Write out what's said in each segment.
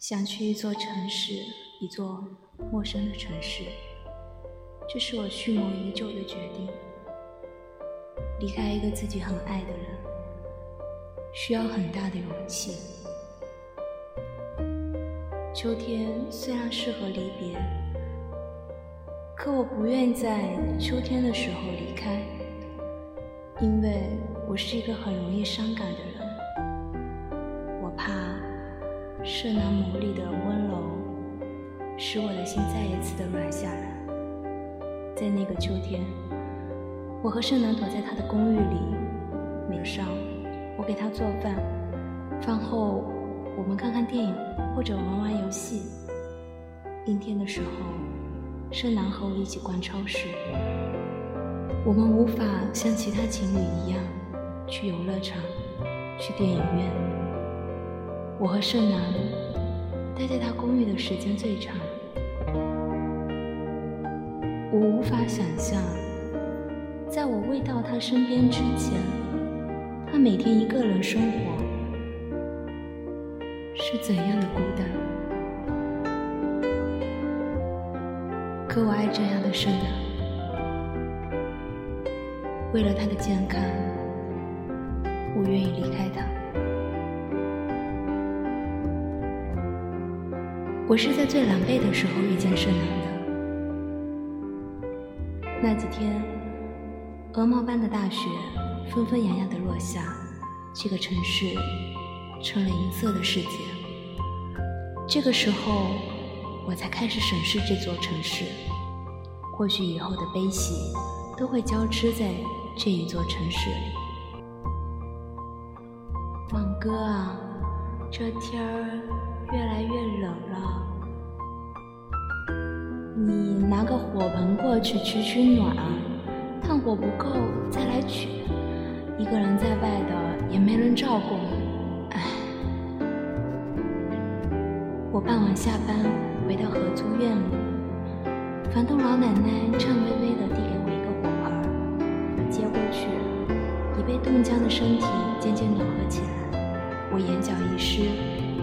想去一座城市，一座陌生的城市，这是我蓄谋已久的决定。离开一个自己很爱的人，需要很大的勇气。秋天虽然适合离别，可我不愿在秋天的时候离开，因为我是一个很容易伤感的人，盛南眸里的温柔，使我的心再一次的软下来。在那个秋天，我和盛南躲在他的公寓里，晚上我给他做饭，饭后我们看看电影或者玩玩游戏。阴天的时候，盛南和我一起逛超市。我们无法像其他情侣一样去游乐场，去电影院。我和盛楠待在他公寓的时间最长，我无法想象，在我未到他身边之前，他每天一个人生活是怎样的孤单。可我爱这样的盛楠，为了他的健康，我愿意离开他。我是在最狼狈的时候遇见盛楠的。那几天，鹅毛般的大雪纷纷扬扬的落下，这个城市成了银色的世界。这个时候，我才开始审视这座城市。或许以后的悲喜都会交织在这一座城市里。王哥啊，这天儿。越来越冷了，你拿个火盆过去取取暖，炭火不够再来取。一个人在外的也没人照顾，唉。我傍晚下班回到合租院里，房东老奶奶颤巍巍地递给我一个火盆，我接过去，已被冻僵的身体渐渐暖和起来，我眼角一湿。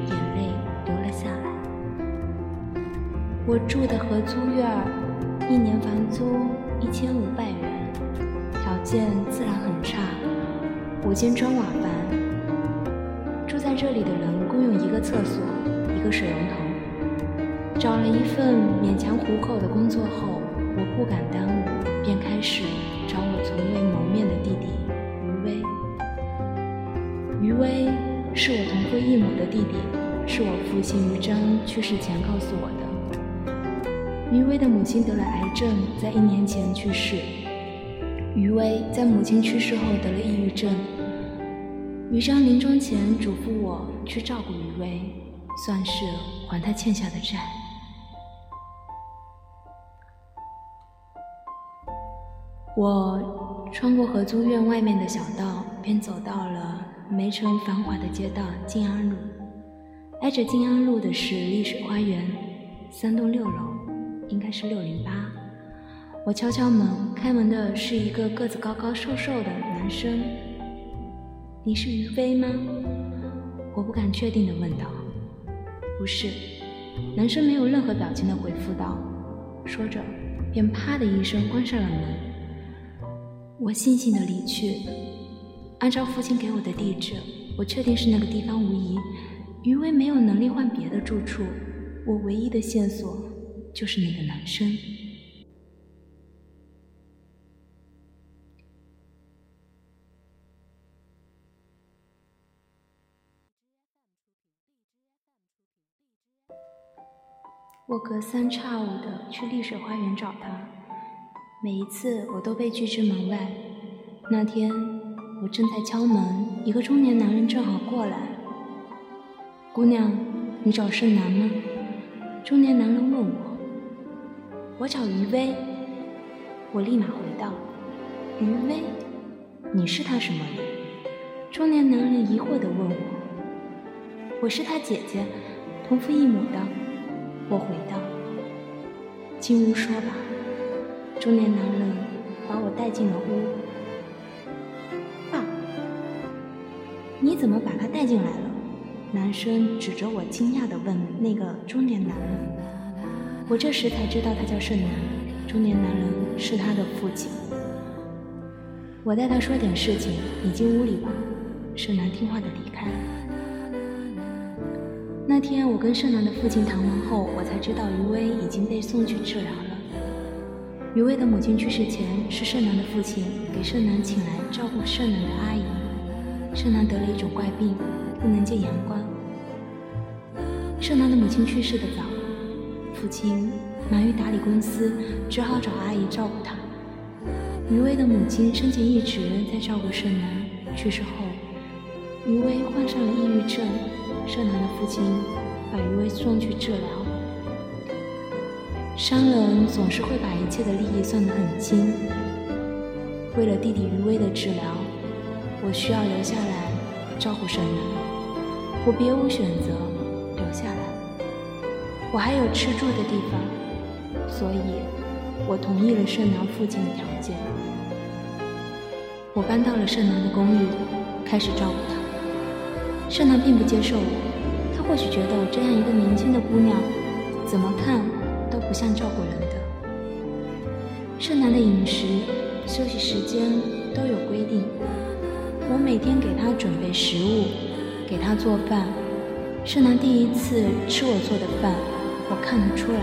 眼泪流了下来我住的合租院儿，一年房租一千五百元，条件自然很差，五间砖瓦房。住在这里的人共用一个厕所，一个水龙头。找了一份勉强糊口的工作后，我不敢耽误，便开始找我从未谋面的弟弟余威。余威是我同父异母的弟弟，是我父亲余章去世前告诉我的。余威的母亲得了癌症，在一年前去世。余威在母亲去世后得了抑郁症。余章临终前嘱咐我去照顾余威，算是还他欠下的债。我穿过合租院外面的小道，便走到了梅城繁华的街道静安路。挨着静安路的是丽水花园，三栋六楼。应该是六零八。我敲敲门，开门的是一个个子高高、瘦瘦的男生。你是于飞吗？我不敢确定的问道。不是。男生没有任何表情的回复道。说着，便啪的一声关上了门。我悻悻的离去。按照父亲给我的地址，我确定是那个地方无疑。余威没有能力换别的住处。我唯一的线索。就是那个男生。我隔三差五的去丽水花园找他，每一次我都被拒之门外。那天我正在敲门，一个中年男人正好过来。姑娘，你找盛楠吗？中年男人问我。我找余威，我立马回道：“余威，你是他什么人？”中年男人疑惑地问我：“我是他姐姐，同父异母的。”我回道：“进屋说吧。”中年男人把我带进了屋。你怎么把他带进来了？男生指着我，惊讶地问那个中年男人。我这时才知道他叫盛楠，中年男人是他的父亲。我带他说点事情，你进屋里吧。盛楠听话地离开。那天我跟盛楠的父亲谈完后，我才知道余威已经被送去治疗了。余威的母亲去世前，是盛楠的父亲给盛楠请来照顾盛楠的阿姨。盛南得了一种怪病，不能见阳光。盛南的母亲去世的早，父亲忙于打理公司，只好找阿姨照顾他。余威的母亲生前一直在照顾盛南，去世后，余威患上了抑郁症。盛南的父亲把余威送去治疗。商人总是会把一切的利益算得很清。为了弟弟余威的治疗，我需要留下来照顾盛楠，我别无选择，留下来。我还有吃住的地方，所以我同意了盛楠父亲的条件。我搬到了盛楠的公寓，开始照顾他。盛楠并不接受我，他或许觉得我这样一个年轻的姑娘，怎么看都不像照顾人的。盛楠的饮食、休息时间都有规定，我每天给他准备食物，给他做饭。盛南第一次吃我做的饭，我看得出来，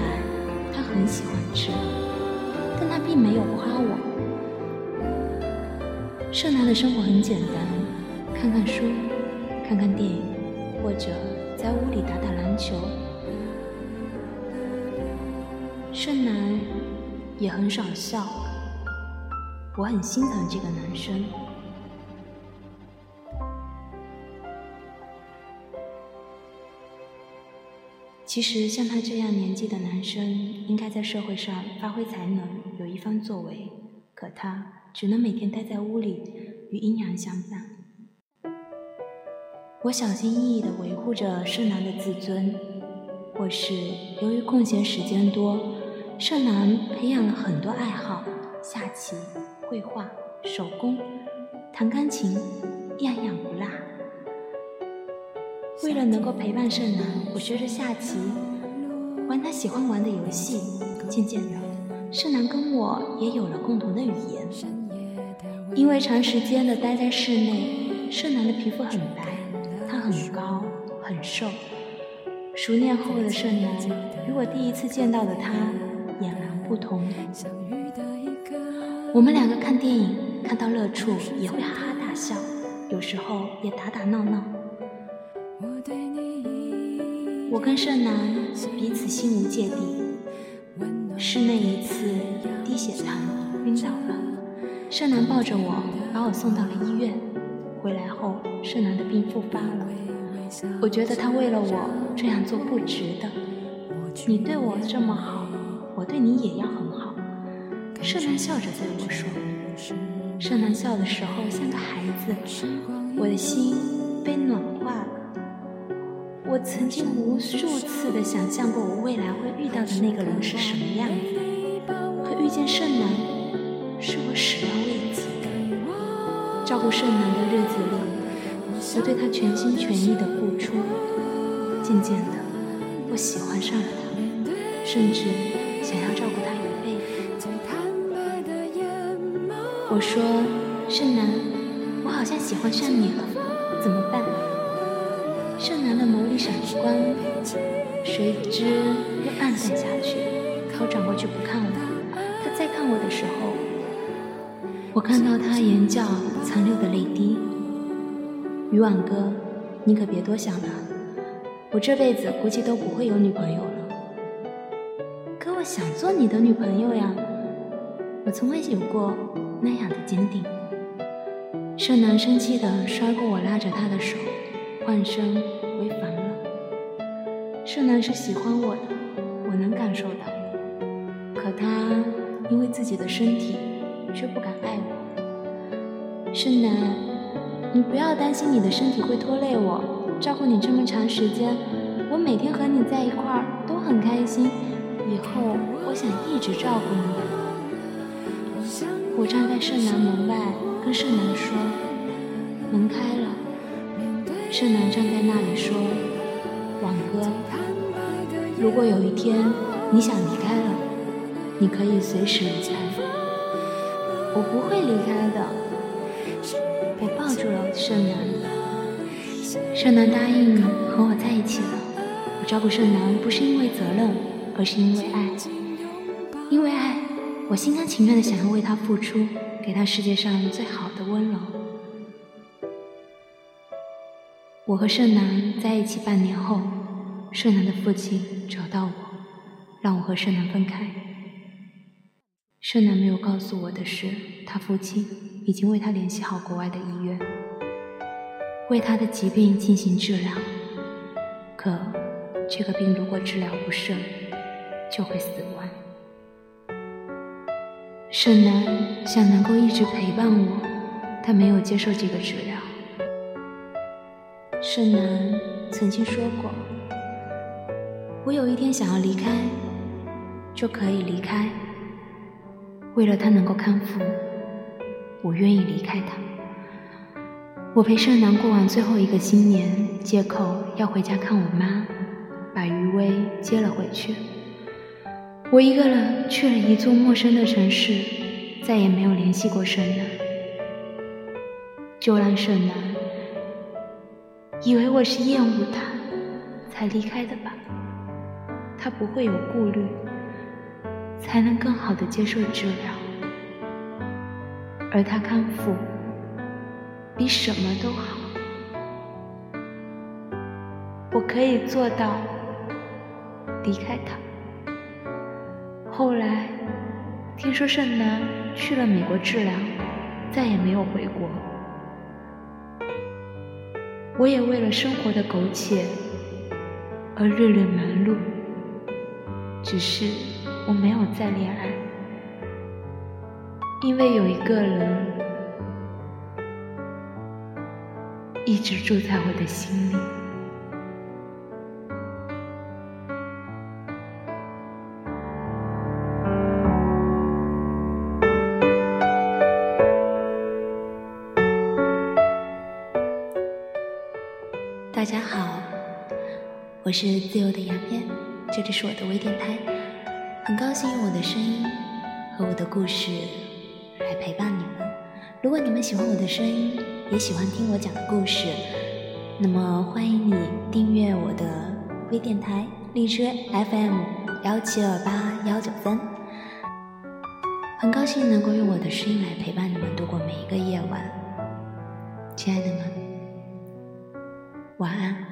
他很喜欢吃，但他并没有夸我。盛南的生活很简单，看看书。看看电影，或者在屋里打打篮球。盛南也很少笑，我很心疼这个男生。其实像他这样年纪的男生，应该在社会上发挥才能，有一番作为。可他只能每天待在屋里，与阴阳相伴。我小心翼翼地维护着盛南的自尊，或是由于空闲时间多，盛南培养了很多爱好：下棋、绘画、手工、弹钢琴，样样不落。为了能够陪伴盛南，我学着下棋，玩他喜欢玩的游戏。渐渐的，盛南跟我也有了共同的语言。因为长时间的待在室内，盛南的皮肤很白。他很高，很瘦。熟练后的盛南与我第一次见到的他俨然不同。我们两个看电影看到乐处也会哈哈大笑，有时候也打打闹闹。我跟盛楠彼此心无芥蒂。是那一次低血糖晕倒了，盛楠抱着我把我送到了医院。回来后，盛楠的病复发了。我觉得他为了我这样做不值得。你对我这么好，我对你也要很好。盛楠笑着对我说。盛楠笑的时候像个孩子，我的心被暖化了。我曾经无数次的想象过我未来会遇到的那个人是什么样子，可遇见盛南，是我始料未及的。照顾盛南的日子里，我对他全心全意的付出。渐渐的，我喜欢上了他，甚至想要照顾他一辈子。我说：“盛南，我好像喜欢上你了，怎么办？”盛南的眸里闪着光，随之又暗淡下去。我转过去不看了。他再看我的时候。我看到他眼角残留的泪滴，渔网哥，你可别多想了，我这辈子估计都不会有女朋友了。可我想做你的女朋友呀，我从未有过那样的坚定。盛南生气地摔过我拉着他的手，换声回房。盛南是喜欢我的，我能感受到，可他因为自己的身体。却不敢爱我，盛南，你不要担心你的身体会拖累我，照顾你这么长时间，我每天和你在一块都很开心，以后我想一直照顾你。我站在盛南门外，跟盛南说，门开了，盛楠站在那里说：“，如果有一天你想离开了，你可以随时离开。我不会离开的。”我抱住了盛楠，盛楠答应和我在一起了。我照顾盛楠不是因为责任，而是因为爱。因为爱，我心甘情愿的想要为他付出，给他世界上最好的温柔。我和盛楠在一起半年后，盛楠的父亲找到我，让我和盛楠分开。盛楠没有告诉我的是，他父亲已经为他联系好国外的医院，为他的疾病进行治疗。可这个病如果治疗不顺，就会死亡。盛楠想能够一直陪伴我，他没有接受这个治疗。盛楠曾经说过：“我有一天想要离开，就可以离开。为了他能够康复，我愿意离开他。我陪盛楠过完最后一个新年，借口要回家看我妈，把余威接了回去。我一个人去了一座陌生的城市，再也没有联系过盛楠。就让盛楠。”以为我是厌恶他才离开的吧？他不会有顾虑，才能更好的接受治疗，而他康复比什么都好。我可以做到离开他。后来听说盛楠去了美国治疗，再也没有回国。我也为了生活的苟且而日日忙碌，只是我没有再恋爱，因为有一个人一直住在我的心里。大家好，我是自由的杨燕，这里是我的微电台，很高兴用我的声音和我的故事来陪伴你们。如果你们喜欢我的声音，也喜欢听我讲的故事，那么欢迎你订阅我的微电台荔枝 FM 幺七二八幺九三。很高兴能够用我的声音来陪伴你们度过每一个夜晚，亲爱的们。晚安。